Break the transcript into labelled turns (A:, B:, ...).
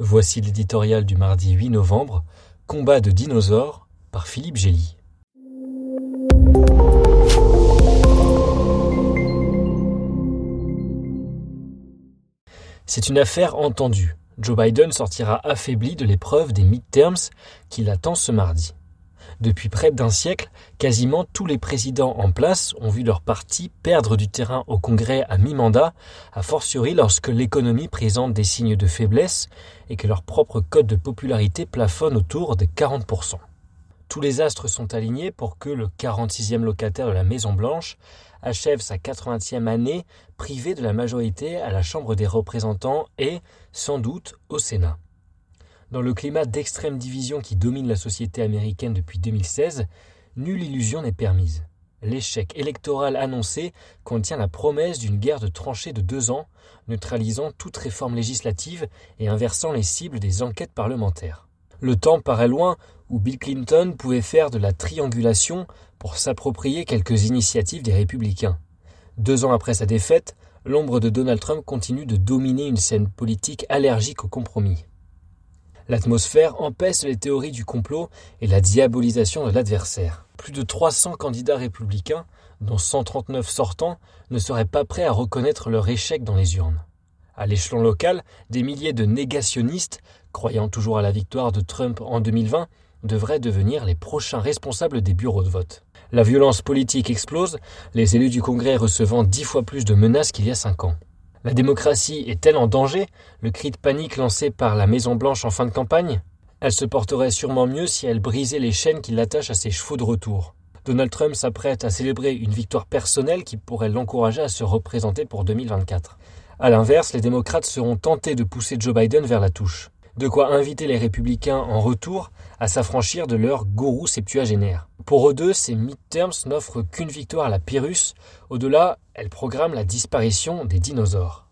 A: Voici l'éditorial du mardi 8 novembre, Combat de dinosaures par Philippe Gély. C'est une affaire entendue. Joe Biden sortira affaibli de l'épreuve des midterms qui l'attend ce mardi. Depuis près d'un siècle, quasiment tous les présidents en place ont vu leur parti perdre du terrain au Congrès à mi-mandat, a fortiori lorsque l'économie présente des signes de faiblesse et que leur propre code de popularité plafonne autour de 40%. Tous les astres sont alignés pour que le 46e locataire de la Maison-Blanche achève sa 80e année privé de la majorité à la Chambre des représentants et, sans doute, au Sénat. Dans le climat d'extrême division qui domine la société américaine depuis 2016, nulle illusion n'est permise. L'échec électoral annoncé contient la promesse d'une guerre de tranchées de deux ans, neutralisant toute réforme législative et inversant les cibles des enquêtes parlementaires. Le temps paraît loin où Bill Clinton pouvait faire de la triangulation pour s'approprier quelques initiatives des républicains. Deux ans après sa défaite, l'ombre de Donald Trump continue de dominer une scène politique allergique au compromis. L'atmosphère empêche les théories du complot et la diabolisation de l'adversaire. Plus de 300 candidats républicains, dont 139 sortants, ne seraient pas prêts à reconnaître leur échec dans les urnes. À l'échelon local, des milliers de négationnistes, croyant toujours à la victoire de Trump en 2020, devraient devenir les prochains responsables des bureaux de vote. La violence politique explose, les élus du Congrès recevant dix fois plus de menaces qu'il y a cinq ans. La démocratie est-elle en danger? Le cri de panique lancé par la Maison-Blanche en fin de campagne? Elle se porterait sûrement mieux si elle brisait les chaînes qui l'attachent à ses chevaux de retour. Donald Trump s'apprête à célébrer une victoire personnelle qui pourrait l'encourager à se représenter pour 2024. A l'inverse, les démocrates seront tentés de pousser Joe Biden vers la touche. De quoi inviter les républicains en retour à s'affranchir de leur gourou septuagénaire. Pour eux deux, ces midterms n'offrent qu'une victoire à la Pyrrhus. Au-delà, elles programment la disparition des dinosaures.